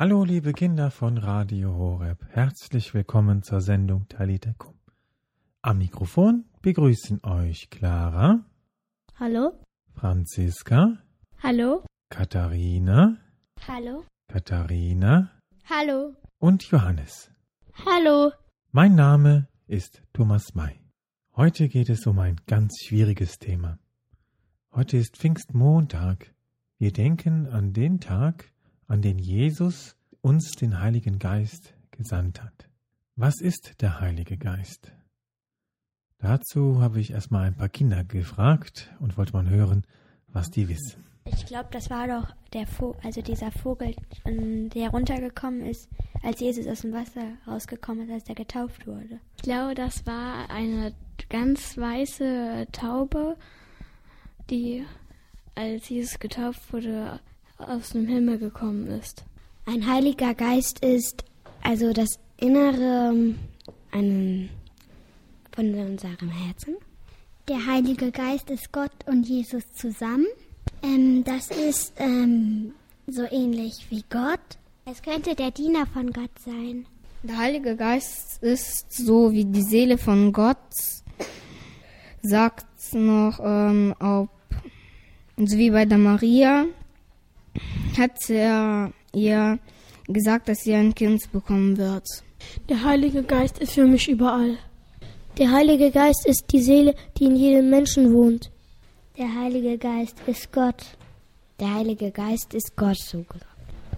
Hallo, liebe Kinder von Radio Horeb. Herzlich willkommen zur Sendung Talita Kum. Am Mikrofon begrüßen euch Clara. Hallo. Franziska. Hallo. Katharina. Hallo. Katharina. Hallo. Und Johannes. Hallo. Mein Name ist Thomas May. Heute geht es um ein ganz schwieriges Thema. Heute ist Pfingstmontag. Wir denken an den Tag, an den Jesus uns den Heiligen Geist gesandt hat. Was ist der Heilige Geist? Dazu habe ich erstmal ein paar Kinder gefragt und wollte mal hören, was die wissen. Ich glaube, das war doch der Vogel, also dieser Vogel, der runtergekommen ist, als Jesus aus dem Wasser rausgekommen ist, als er getauft wurde. Ich glaube, das war eine ganz weiße Taube, die, als Jesus getauft wurde, aus dem Himmel gekommen ist. Ein Heiliger Geist ist also das Innere von unserem Herzen. Der Heilige Geist ist Gott und Jesus zusammen. Ähm, das ist ähm, so ähnlich wie Gott. Es könnte der Diener von Gott sein. Der Heilige Geist ist so wie die Seele von Gott, sagt noch, ähm, ob, so wie bei der Maria, hat er ihr gesagt, dass sie ein Kind bekommen wird. Der Heilige Geist ist für mich überall. Der Heilige Geist ist die Seele, die in jedem Menschen wohnt. Der Heilige Geist ist Gott. Der Heilige Geist ist Gott so gesagt.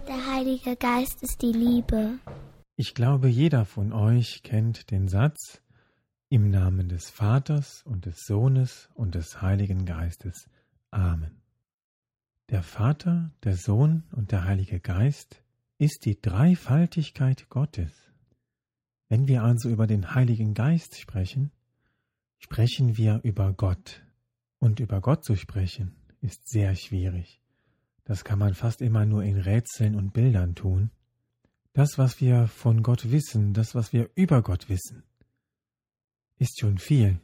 Der Heilige Geist ist die Liebe. Ich glaube, jeder von euch kennt den Satz im Namen des Vaters und des Sohnes und des Heiligen Geistes. Amen. Der Vater, der Sohn und der Heilige Geist ist die Dreifaltigkeit Gottes. Wenn wir also über den Heiligen Geist sprechen, sprechen wir über Gott. Und über Gott zu sprechen ist sehr schwierig. Das kann man fast immer nur in Rätseln und Bildern tun. Das, was wir von Gott wissen, das, was wir über Gott wissen, ist schon viel.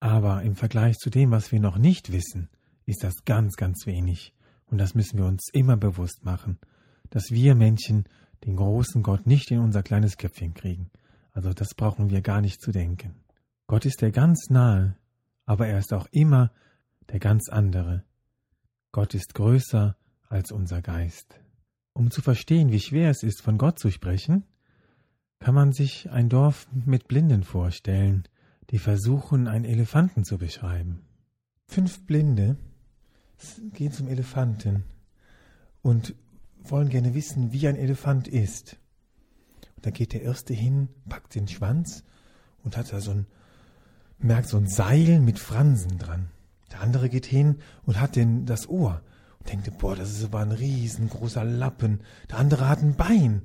Aber im Vergleich zu dem, was wir noch nicht wissen, ist das ganz, ganz wenig. Und das müssen wir uns immer bewusst machen, dass wir Menschen den großen Gott nicht in unser kleines Köpfchen kriegen. Also das brauchen wir gar nicht zu denken. Gott ist der ganz nahe, aber er ist auch immer der ganz andere. Gott ist größer als unser Geist. Um zu verstehen, wie schwer es ist, von Gott zu sprechen, kann man sich ein Dorf mit Blinden vorstellen, die versuchen, einen Elefanten zu beschreiben. Fünf Blinde gehen zum Elefanten und wollen gerne wissen, wie ein Elefant ist. Und da geht der Erste hin, packt den Schwanz und hat da so ein, merkt so ein Seil mit Fransen dran. Der andere geht hin und hat den, das Ohr und denkt, boah, das ist aber ein riesengroßer Lappen. Der andere hat ein Bein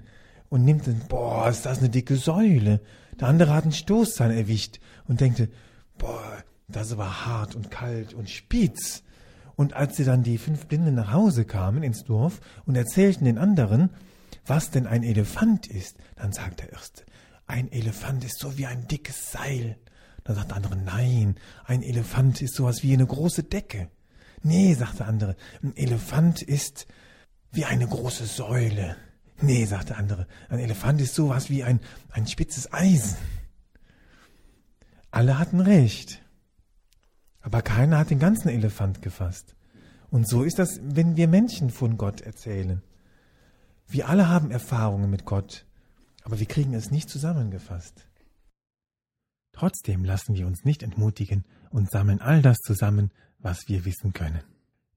und nimmt den, boah, ist das eine dicke Säule. Der andere hat einen Stoßzahn erwischt und denkt, boah, das ist aber hart und kalt und spitz. Und als sie dann die fünf Blinden nach Hause kamen ins Dorf und erzählten den anderen, was denn ein Elefant ist, dann sagt der Erste, ein Elefant ist so wie ein dickes Seil. Dann sagt der andere, nein, ein Elefant ist sowas wie eine große Decke. Nee, sagt der andere, ein Elefant ist wie eine große Säule. Nee, sagt der andere, ein Elefant ist sowas wie ein, ein spitzes Eisen. Alle hatten recht. Aber keiner hat den ganzen Elefant gefasst. Und so ist das, wenn wir Menschen von Gott erzählen. Wir alle haben Erfahrungen mit Gott, aber wir kriegen es nicht zusammengefasst. Trotzdem lassen wir uns nicht entmutigen und sammeln all das zusammen, was wir wissen können.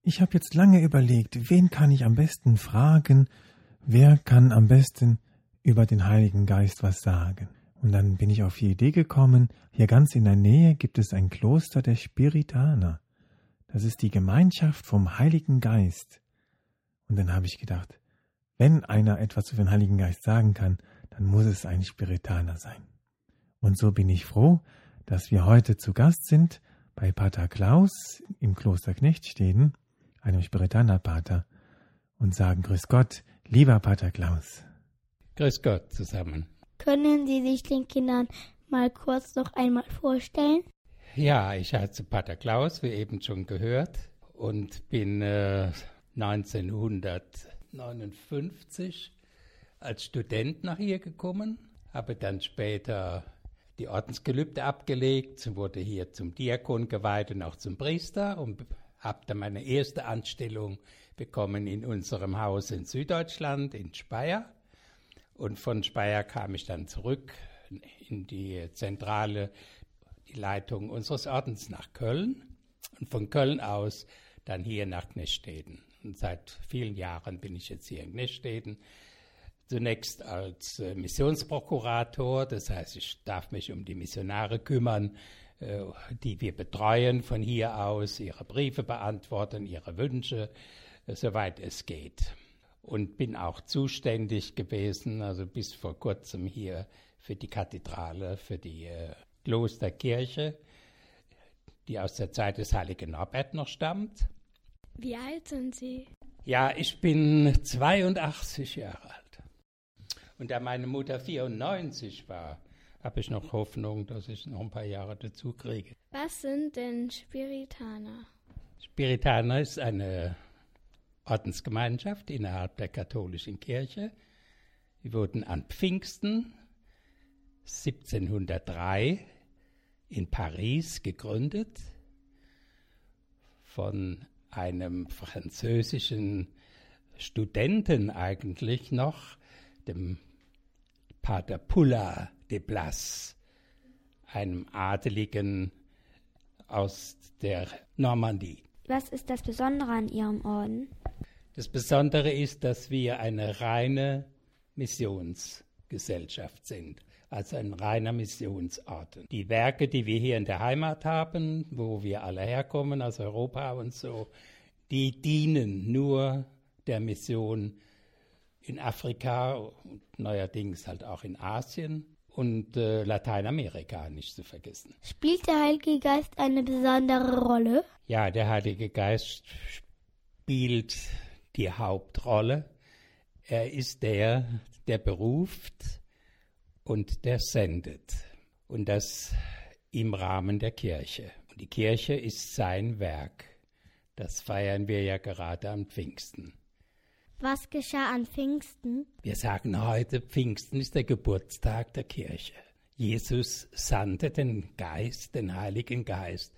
Ich habe jetzt lange überlegt, wen kann ich am besten fragen, wer kann am besten über den Heiligen Geist was sagen. Und dann bin ich auf die Idee gekommen, hier ganz in der Nähe gibt es ein Kloster der Spiritaner. Das ist die Gemeinschaft vom Heiligen Geist. Und dann habe ich gedacht, wenn einer etwas über den Heiligen Geist sagen kann, dann muss es ein Spiritaner sein. Und so bin ich froh, dass wir heute zu Gast sind bei Pater Klaus im Kloster Knechtsteden, einem Spiritanerpater, und sagen Grüß Gott, lieber Pater Klaus. Grüß Gott zusammen. Können Sie sich den Kindern mal kurz noch einmal vorstellen? Ja, ich heiße Pater Klaus, wie eben schon gehört, und bin äh, 1959 als Student nach hier gekommen, habe dann später die Ordensgelübde abgelegt, wurde hier zum Diakon geweiht und auch zum Priester und habe dann meine erste Anstellung bekommen in unserem Haus in Süddeutschland, in Speyer. Und von Speyer kam ich dann zurück in die Zentrale, die Leitung unseres Ordens nach Köln und von Köln aus dann hier nach Gnesteden. Und seit vielen Jahren bin ich jetzt hier in Gnesteden. Zunächst als äh, Missionsprokurator, das heißt, ich darf mich um die Missionare kümmern, äh, die wir betreuen von hier aus, ihre Briefe beantworten, ihre Wünsche, äh, soweit es geht. Und bin auch zuständig gewesen, also bis vor kurzem hier für die Kathedrale, für die Klosterkirche, die aus der Zeit des heiligen Norbert noch stammt. Wie alt sind Sie? Ja, ich bin 82 Jahre alt. Und da meine Mutter 94 war, habe ich noch Hoffnung, dass ich noch ein paar Jahre dazu kriege. Was sind denn Spiritaner? Spiritaner ist eine Ordensgemeinschaft innerhalb der katholischen Kirche. Die wurden an Pfingsten 1703 in Paris gegründet von einem französischen Studenten eigentlich noch, dem Pater Poula de Blas, einem Adeligen aus der Normandie. Was ist das Besondere an Ihrem Orden? Das Besondere ist, dass wir eine reine Missionsgesellschaft sind als ein reiner Missionsort. Die Werke, die wir hier in der Heimat haben, wo wir alle herkommen, aus Europa und so, die dienen nur der Mission in Afrika und neuerdings halt auch in Asien und äh, Lateinamerika nicht zu vergessen. Spielt der Heilige Geist eine besondere Rolle? Ja, der Heilige Geist spielt die Hauptrolle. Er ist der, der beruft, und der sendet. Und das im Rahmen der Kirche. Und die Kirche ist sein Werk. Das feiern wir ja gerade am Pfingsten. Was geschah an Pfingsten? Wir sagen heute, Pfingsten ist der Geburtstag der Kirche. Jesus sandte den Geist, den Heiligen Geist,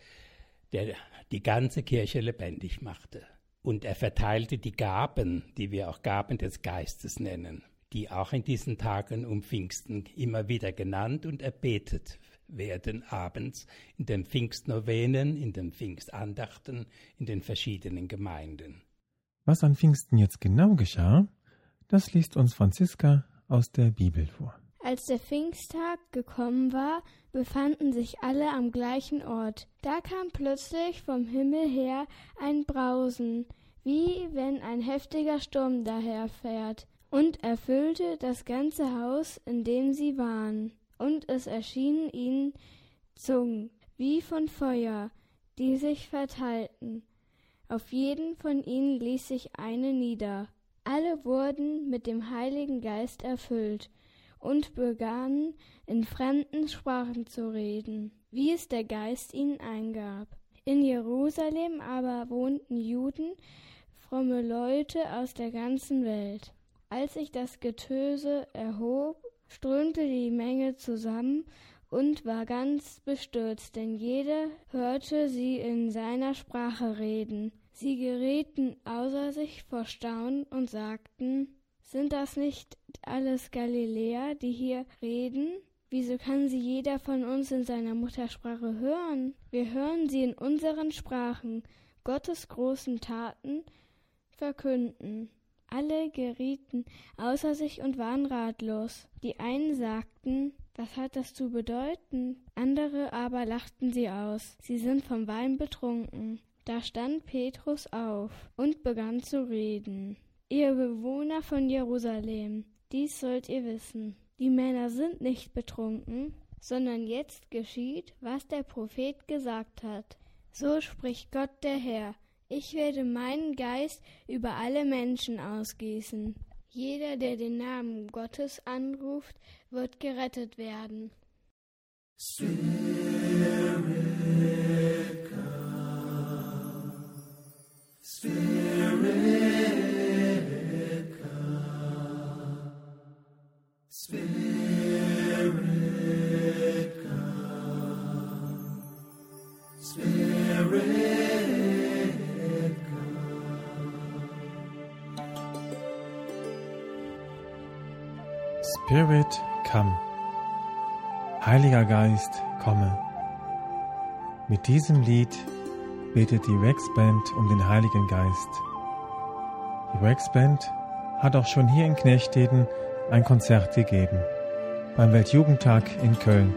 der die ganze Kirche lebendig machte. Und er verteilte die Gaben, die wir auch Gaben des Geistes nennen die auch in diesen Tagen um Pfingsten immer wieder genannt und erbetet werden abends in den Pfingstnovenen, in den Pfingstandachten, in den verschiedenen Gemeinden. Was an Pfingsten jetzt genau geschah, das liest uns Franziska aus der Bibel vor. Als der Pfingsttag gekommen war, befanden sich alle am gleichen Ort. Da kam plötzlich vom Himmel her ein Brausen, wie wenn ein heftiger Sturm daherfährt und erfüllte das ganze Haus, in dem sie waren. Und es erschienen ihnen Zungen, wie von Feuer, die sich verteilten. Auf jeden von ihnen ließ sich eine nieder. Alle wurden mit dem Heiligen Geist erfüllt und begannen in fremden Sprachen zu reden, wie es der Geist ihnen eingab. In Jerusalem aber wohnten Juden, fromme Leute aus der ganzen Welt. Als sich das Getöse erhob, strömte die Menge zusammen und war ganz bestürzt, denn jeder hörte sie in seiner Sprache reden. Sie gerieten außer sich vor Staunen und sagten, sind das nicht alles Galiläer, die hier reden? Wieso kann sie jeder von uns in seiner Muttersprache hören? Wir hören sie in unseren Sprachen, Gottes großen Taten verkünden. Alle gerieten außer sich und waren ratlos. Die einen sagten, was hat das zu bedeuten? Andere aber lachten sie aus. Sie sind vom Wein betrunken. Da stand Petrus auf und begann zu reden. Ihr Bewohner von Jerusalem, dies sollt ihr wissen. Die Männer sind nicht betrunken, sondern jetzt geschieht, was der Prophet gesagt hat. So spricht Gott der Herr. Ich werde meinen Geist über alle Menschen ausgießen. Jeder, der den Namen Gottes anruft, wird gerettet werden. Spirit come, Spirit Spirit, come. Heiliger Geist, komme. Mit diesem Lied betet die Rex Band um den Heiligen Geist. Die Rex Band hat auch schon hier in Knechteden ein Konzert gegeben, beim Weltjugendtag in Köln.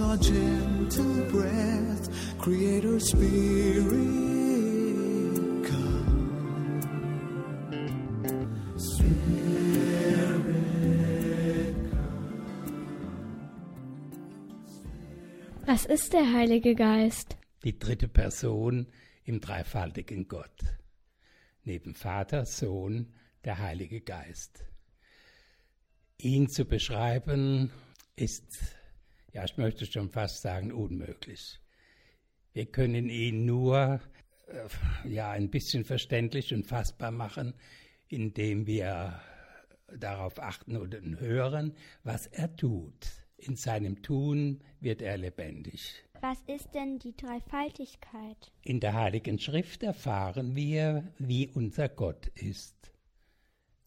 Your gentle breath. Creator Spirit, come. Spirit, Was ist der Heilige Geist? Die dritte Person im dreifaltigen Gott. Neben Vater, Sohn, der Heilige Geist. Ihn zu beschreiben ist, ja, ich möchte schon fast sagen, unmöglich. Wir können ihn nur äh, ja, ein bisschen verständlich und fassbar machen, indem wir darauf achten und hören, was er tut. In seinem Tun wird er lebendig. Was ist denn die Dreifaltigkeit? In der Heiligen Schrift erfahren wir, wie unser Gott ist.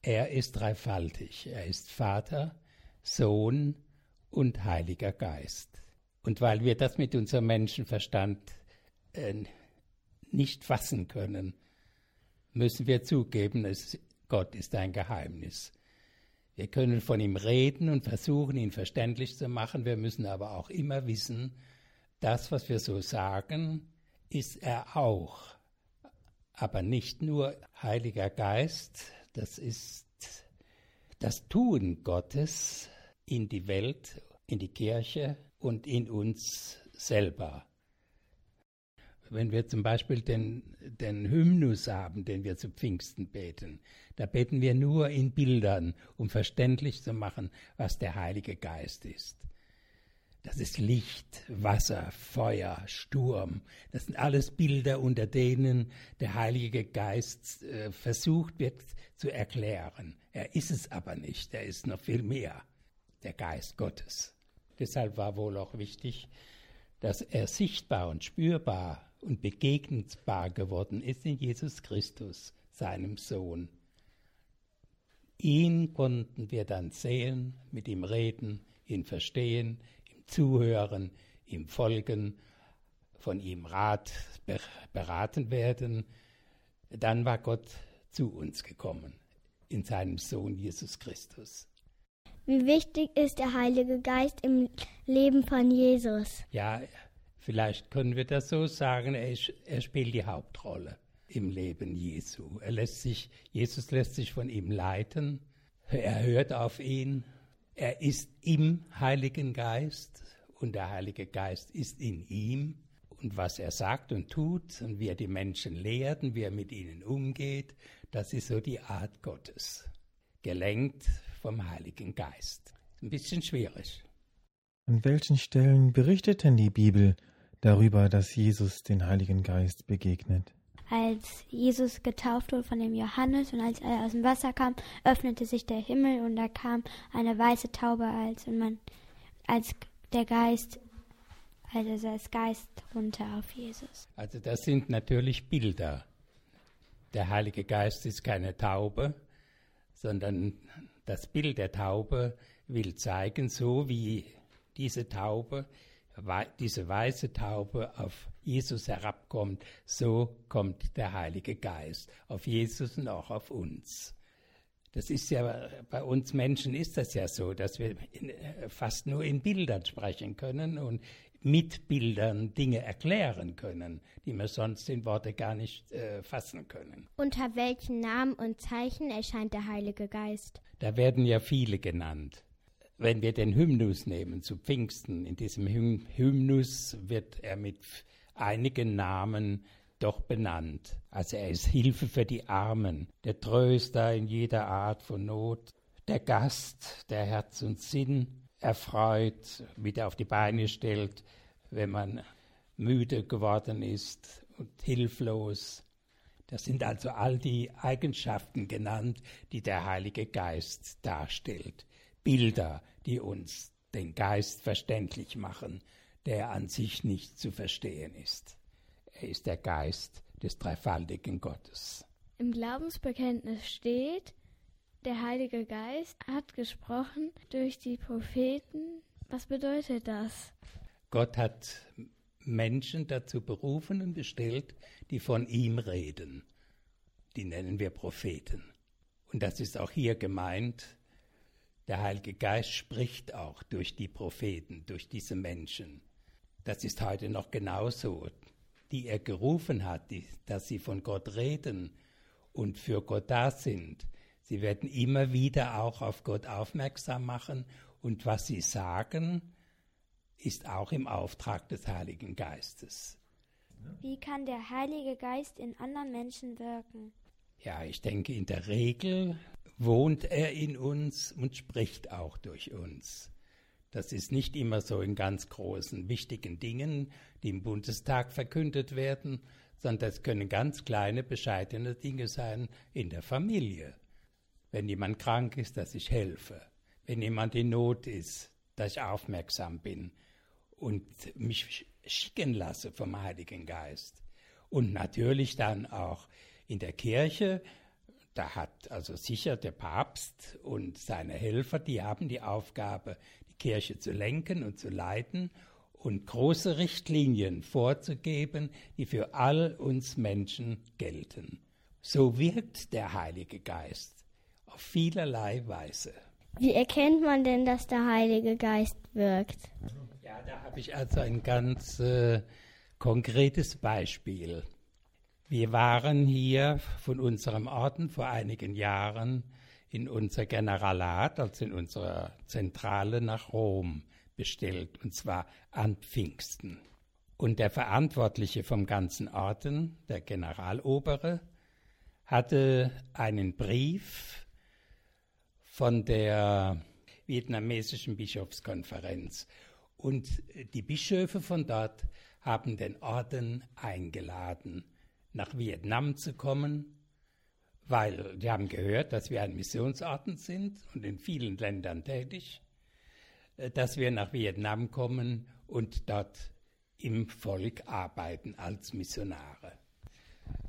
Er ist dreifaltig. Er ist Vater, Sohn und Heiliger Geist. Und weil wir das mit unserem Menschenverstand äh, nicht fassen können, müssen wir zugeben, es, Gott ist ein Geheimnis. Wir können von ihm reden und versuchen, ihn verständlich zu machen. Wir müssen aber auch immer wissen, das, was wir so sagen, ist er auch. Aber nicht nur Heiliger Geist, das ist das Tun Gottes in die Welt, in die Kirche und in uns selber. Wenn wir zum Beispiel den, den Hymnus haben, den wir zu Pfingsten beten, da beten wir nur in Bildern, um verständlich zu machen, was der Heilige Geist ist. Das ist Licht, Wasser, Feuer, Sturm. Das sind alles Bilder, unter denen der Heilige Geist äh, versucht wird zu erklären. Er ist es aber nicht, er ist noch viel mehr, der Geist Gottes. Deshalb war wohl auch wichtig, dass er sichtbar und spürbar und begegnbar geworden ist in Jesus Christus, seinem Sohn. Ihn konnten wir dann sehen, mit ihm reden, ihn verstehen, ihm zuhören, ihm folgen, von ihm Rat beraten werden. Dann war Gott zu uns gekommen, in seinem Sohn Jesus Christus. Wie wichtig ist der Heilige Geist im Leben von Jesus? Ja, vielleicht können wir das so sagen, er, er spielt die Hauptrolle im Leben Jesu. Er lässt sich, Jesus lässt sich von ihm leiten, er hört auf ihn, er ist im Heiligen Geist und der Heilige Geist ist in ihm. Und was er sagt und tut und wie er die Menschen lehrt und wie er mit ihnen umgeht, das ist so die Art Gottes, gelenkt vom Heiligen Geist. Ein bisschen schwierig. An welchen Stellen berichtet denn die Bibel darüber, dass Jesus den Heiligen Geist begegnet? Als Jesus getauft wurde von dem Johannes und als er aus dem Wasser kam, öffnete sich der Himmel und da kam eine weiße Taube als und man als der Geist also das Geist runter auf Jesus. Also das sind natürlich Bilder. Der Heilige Geist ist keine Taube, sondern das Bild der Taube will zeigen, so wie diese Taube diese weiße Taube auf Jesus herabkommt, so kommt der Heilige Geist auf Jesus und auch auf uns. Das ist ja, bei uns Menschen ist das ja so, dass wir in, fast nur in Bildern sprechen können und mit Bildern Dinge erklären können, die wir sonst in Worte gar nicht äh, fassen können. Unter welchen Namen und Zeichen erscheint der Heilige Geist? Da werden ja viele genannt. Wenn wir den Hymnus nehmen zu Pfingsten, in diesem Hym Hymnus wird er mit einigen Namen doch benannt. Also er ist Hilfe für die Armen, der Tröster in jeder Art von Not, der Gast, der Herz und Sinn erfreut, wieder auf die Beine stellt, wenn man müde geworden ist und hilflos. Das sind also all die Eigenschaften genannt, die der Heilige Geist darstellt. Bilder, die uns den Geist verständlich machen, der an sich nicht zu verstehen ist. Er ist der Geist des dreifaltigen Gottes. Im Glaubensbekenntnis steht, der Heilige Geist hat gesprochen durch die Propheten. Was bedeutet das? Gott hat Menschen dazu berufen und bestellt, die von ihm reden. Die nennen wir Propheten. Und das ist auch hier gemeint. Der Heilige Geist spricht auch durch die Propheten, durch diese Menschen. Das ist heute noch genauso. Die er gerufen hat, die, dass sie von Gott reden und für Gott da sind. Sie werden immer wieder auch auf Gott aufmerksam machen und was sie sagen, ist auch im Auftrag des Heiligen Geistes. Wie kann der Heilige Geist in anderen Menschen wirken? Ja, ich denke, in der Regel wohnt er in uns und spricht auch durch uns. Das ist nicht immer so in ganz großen, wichtigen Dingen, die im Bundestag verkündet werden, sondern das können ganz kleine, bescheidene Dinge sein in der Familie. Wenn jemand krank ist, dass ich helfe. Wenn jemand in Not ist, dass ich aufmerksam bin und mich schicken lasse vom Heiligen Geist. Und natürlich dann auch in der Kirche, da hat also sicher der Papst und seine Helfer, die haben die Aufgabe, die Kirche zu lenken und zu leiten und große Richtlinien vorzugeben, die für all uns Menschen gelten. So wirkt der Heilige Geist auf vielerlei Weise. Wie erkennt man denn, dass der Heilige Geist wirkt? Ja, da habe ich also ein ganz äh, konkretes Beispiel. Wir waren hier von unserem Orden vor einigen Jahren in unser Generalat, also in unserer Zentrale nach Rom bestellt, und zwar an Pfingsten. Und der Verantwortliche vom ganzen Orden, der Generalobere, hatte einen Brief von der vietnamesischen Bischofskonferenz. Und die Bischöfe von dort haben den Orden eingeladen, nach Vietnam zu kommen, weil die haben gehört, dass wir ein Missionsorden sind und in vielen Ländern tätig, äh, dass wir nach Vietnam kommen und dort im Volk arbeiten als Missionare.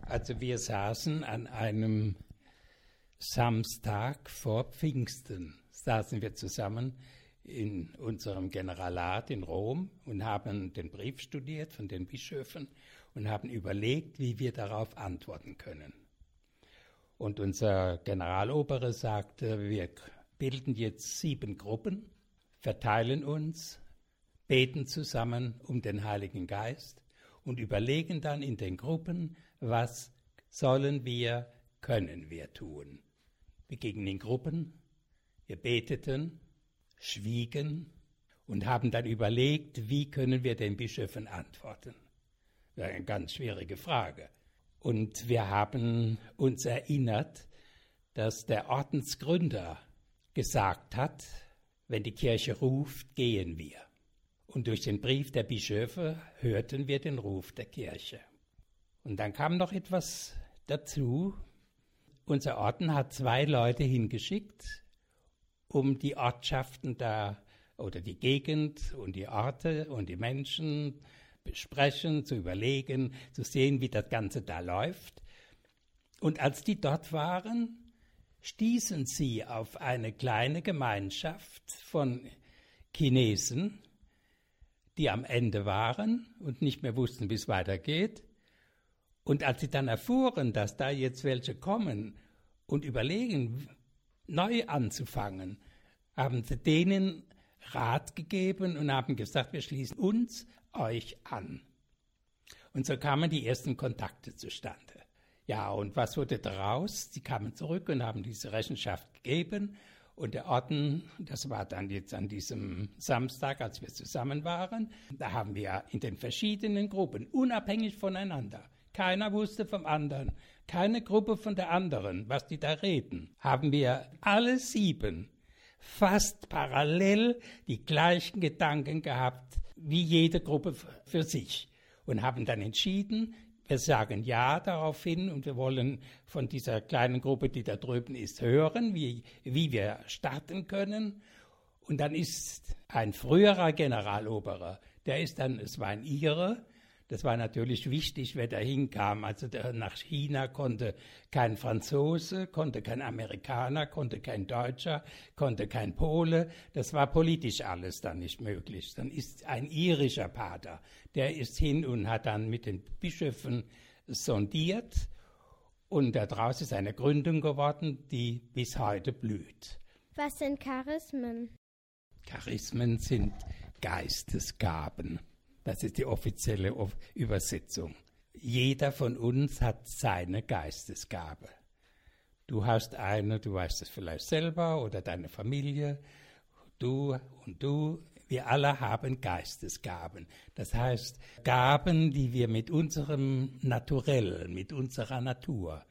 Also wir saßen an einem Samstag vor Pfingsten, saßen wir zusammen in unserem Generalat in Rom und haben den Brief studiert von den Bischöfen und haben überlegt, wie wir darauf antworten können. Und unser Generalobere sagte, wir bilden jetzt sieben Gruppen, verteilen uns, beten zusammen um den Heiligen Geist und überlegen dann in den Gruppen, was sollen wir, können wir tun. Wir gingen in Gruppen, wir beteten, schwiegen und haben dann überlegt, wie können wir den Bischöfen antworten. Das eine ganz schwierige Frage. Und wir haben uns erinnert, dass der Ordensgründer gesagt hat, wenn die Kirche ruft, gehen wir. Und durch den Brief der Bischöfe hörten wir den Ruf der Kirche. Und dann kam noch etwas dazu. Unser Orden hat zwei Leute hingeschickt, um die Ortschaften da oder die Gegend und die Orte und die Menschen besprechen, zu überlegen, zu sehen, wie das Ganze da läuft. Und als die dort waren, stießen sie auf eine kleine Gemeinschaft von Chinesen, die am Ende waren und nicht mehr wussten, wie es weitergeht. Und als sie dann erfuhren, dass da jetzt welche kommen und überlegen, neu anzufangen, haben sie denen Rat gegeben und haben gesagt, wir schließen uns euch an. Und so kamen die ersten Kontakte zustande. Ja, und was wurde daraus? Sie kamen zurück und haben diese Rechenschaft gegeben. Und der Orden, das war dann jetzt an diesem Samstag, als wir zusammen waren, da haben wir in den verschiedenen Gruppen, unabhängig voneinander, keiner wusste vom anderen, keine Gruppe von der anderen, was die da reden, haben wir alle sieben fast parallel die gleichen Gedanken gehabt wie jede Gruppe für sich und haben dann entschieden, wir sagen Ja daraufhin und wir wollen von dieser kleinen Gruppe, die da drüben ist, hören, wie, wie wir starten können. Und dann ist ein früherer Generaloberer, der ist dann, es war ein Ire, das war natürlich wichtig, wer da hinkam. Also nach China konnte kein Franzose, konnte kein Amerikaner, konnte kein Deutscher, konnte kein Pole. Das war politisch alles dann nicht möglich. Dann ist ein irischer Pater, der ist hin und hat dann mit den Bischöfen sondiert. Und daraus ist eine Gründung geworden, die bis heute blüht. Was sind Charismen? Charismen sind Geistesgaben. Das ist die offizielle Übersetzung. Jeder von uns hat seine Geistesgabe. Du hast eine, du weißt es vielleicht selber oder deine Familie, du und du, wir alle haben Geistesgaben. Das heißt, Gaben, die wir mit unserem Naturell, mit unserer Natur,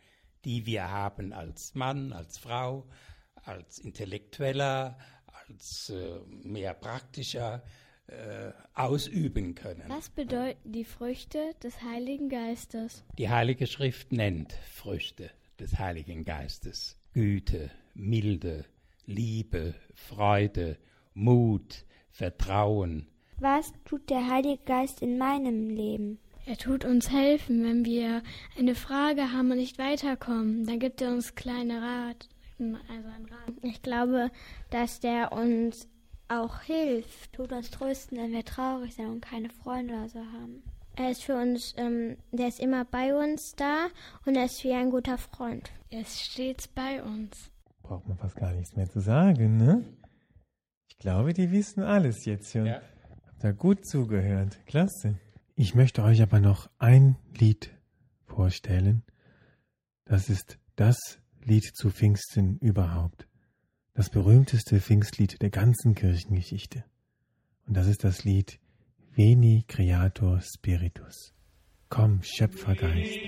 die wir haben als Mann, als Frau, als Intellektueller, als äh, mehr praktischer, äh, ausüben können. Was bedeuten die Früchte des Heiligen Geistes? Die Heilige Schrift nennt Früchte des Heiligen Geistes. Güte, Milde, Liebe, Freude, Mut, Vertrauen. Was tut der Heilige Geist in meinem Leben? Er tut uns helfen, wenn wir eine Frage haben und nicht weiterkommen. Dann gibt er uns kleine Rat, also einen Rat. Ich glaube, dass der uns auch hilft. Tut uns trösten, wenn wir traurig sind und keine Freunde oder so haben. Er ist für uns, ähm, der ist immer bei uns da und er ist wie ein guter Freund. Er ist stets bei uns. Braucht man fast gar nichts mehr zu sagen, ne? Ich glaube, die wissen alles jetzt und ja. habt da gut zugehört. Klasse. Ich möchte euch aber noch ein Lied vorstellen. Das ist das Lied zu Pfingsten überhaupt das berühmteste Pfingstlied der ganzen Kirchengeschichte. Und das ist das Lied Veni Creator Spiritus. Komm, Schöpfergeist.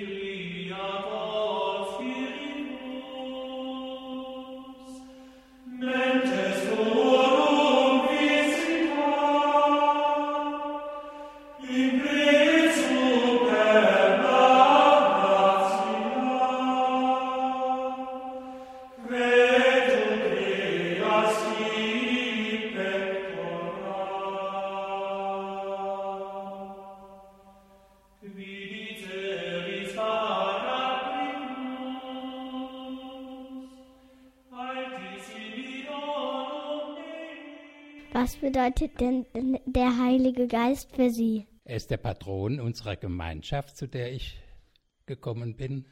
Bedeutet denn der Heilige Geist für Sie? Er ist der Patron unserer Gemeinschaft, zu der ich gekommen bin.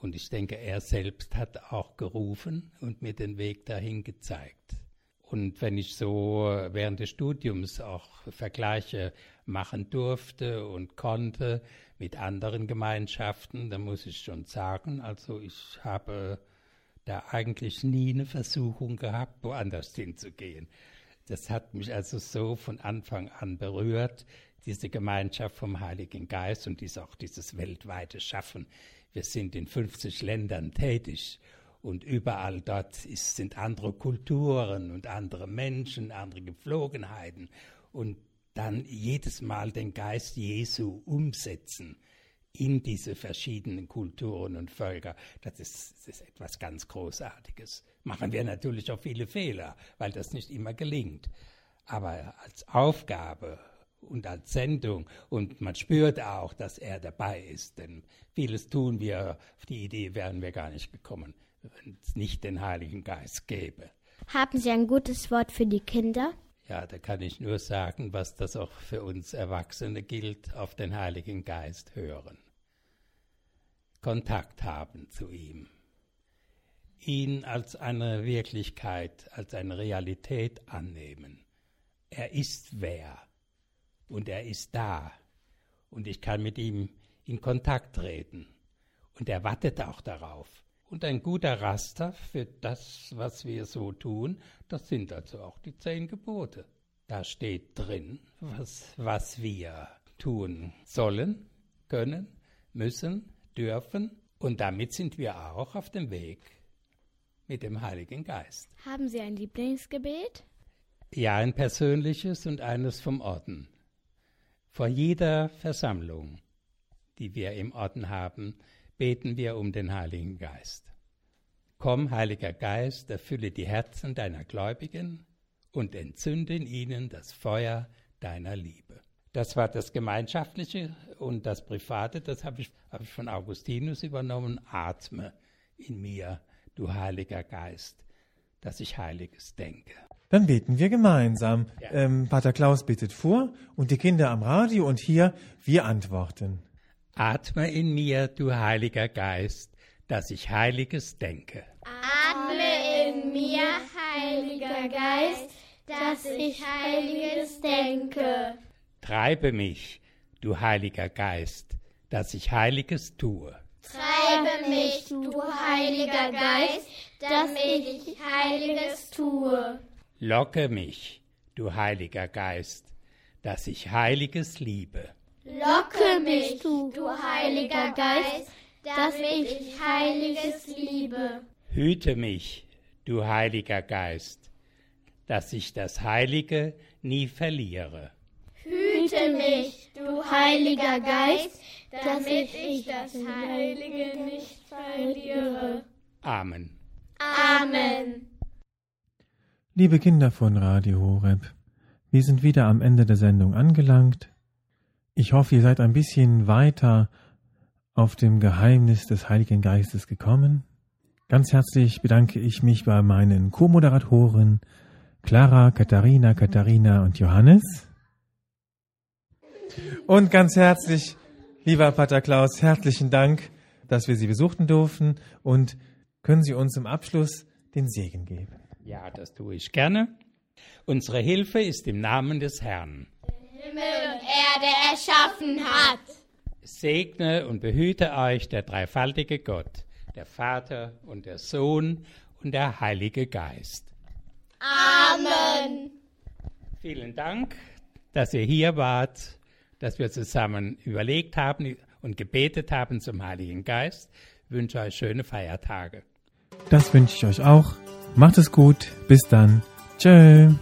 Und ich denke, er selbst hat auch gerufen und mir den Weg dahin gezeigt. Und wenn ich so während des Studiums auch Vergleiche machen durfte und konnte mit anderen Gemeinschaften, dann muss ich schon sagen, also ich habe da eigentlich nie eine Versuchung gehabt, woanders hinzugehen. Das hat mich also so von Anfang an berührt, diese Gemeinschaft vom Heiligen Geist und dies auch dieses weltweite Schaffen. Wir sind in 50 Ländern tätig und überall dort ist, sind andere Kulturen und andere Menschen, andere Gepflogenheiten und dann jedes Mal den Geist Jesu umsetzen in diese verschiedenen Kulturen und Völker. Das ist, das ist etwas ganz Großartiges. Machen wir natürlich auch viele Fehler, weil das nicht immer gelingt. Aber als Aufgabe und als Sendung und man spürt auch, dass er dabei ist, denn vieles tun wir, auf die Idee wären wir gar nicht gekommen, wenn es nicht den Heiligen Geist gäbe. Haben Sie ein gutes Wort für die Kinder? Ja, da kann ich nur sagen, was das auch für uns Erwachsene gilt, auf den Heiligen Geist hören. Kontakt haben zu ihm. Ihn als eine Wirklichkeit, als eine Realität annehmen. Er ist wer und er ist da und ich kann mit ihm in Kontakt treten. Und er wartet auch darauf. Und ein guter Raster für das, was wir so tun, das sind also auch die zehn Gebote. Da steht drin, was, was wir tun sollen, können, müssen, dürfen. Und damit sind wir auch auf dem Weg mit dem Heiligen Geist. Haben Sie ein Lieblingsgebet? Ja, ein persönliches und eines vom Orden. Vor jeder Versammlung, die wir im Orden haben, beten wir um den Heiligen Geist. Komm, Heiliger Geist, erfülle die Herzen deiner Gläubigen und entzünde in ihnen das Feuer deiner Liebe. Das war das Gemeinschaftliche und das Private, das habe ich, hab ich von Augustinus übernommen. Atme in mir, du Heiliger Geist, dass ich Heiliges denke. Dann beten wir gemeinsam. Ja. Ähm, Pater Klaus betet vor und die Kinder am Radio und hier, wir antworten. Atme in mir, du Heiliger Geist, dass ich Heiliges denke. Atme in mir, Heiliger Geist, dass ich Heiliges denke. Treibe mich, du Heiliger Geist, dass ich Heiliges tue. Treibe mich, du Heiliger Geist, dass ich Heiliges tue. Locke mich, du Heiliger Geist, dass ich Heiliges liebe. Locke mich, du, du Heiliger Geist, dass ich Heiliges liebe. Hüte mich, du Heiliger Geist, dass ich das Heilige nie verliere. Hüte mich, du Heiliger Geist, damit ich das Heilige nicht verliere. Amen. Amen. Liebe Kinder von Radio Horeb, wir sind wieder am Ende der Sendung angelangt. Ich hoffe, ihr seid ein bisschen weiter auf dem Geheimnis des Heiligen Geistes gekommen. Ganz herzlich bedanke ich mich bei meinen Co-Moderatoren Clara, Katharina, Katharina und Johannes. Und ganz herzlich, lieber Pater Klaus, herzlichen Dank, dass wir Sie besuchten durften und können Sie uns im Abschluss den Segen geben. Ja, das tue ich gerne. Unsere Hilfe ist im Namen des Herrn Himmel und Erde erschaffen hat. Segne und behüte euch der dreifaltige Gott, der Vater und der Sohn und der Heilige Geist. Amen. Vielen Dank, dass ihr hier wart, dass wir zusammen überlegt haben und gebetet haben zum Heiligen Geist. Ich wünsche euch schöne Feiertage. Das wünsche ich euch auch. Macht es gut. Bis dann. Tschö.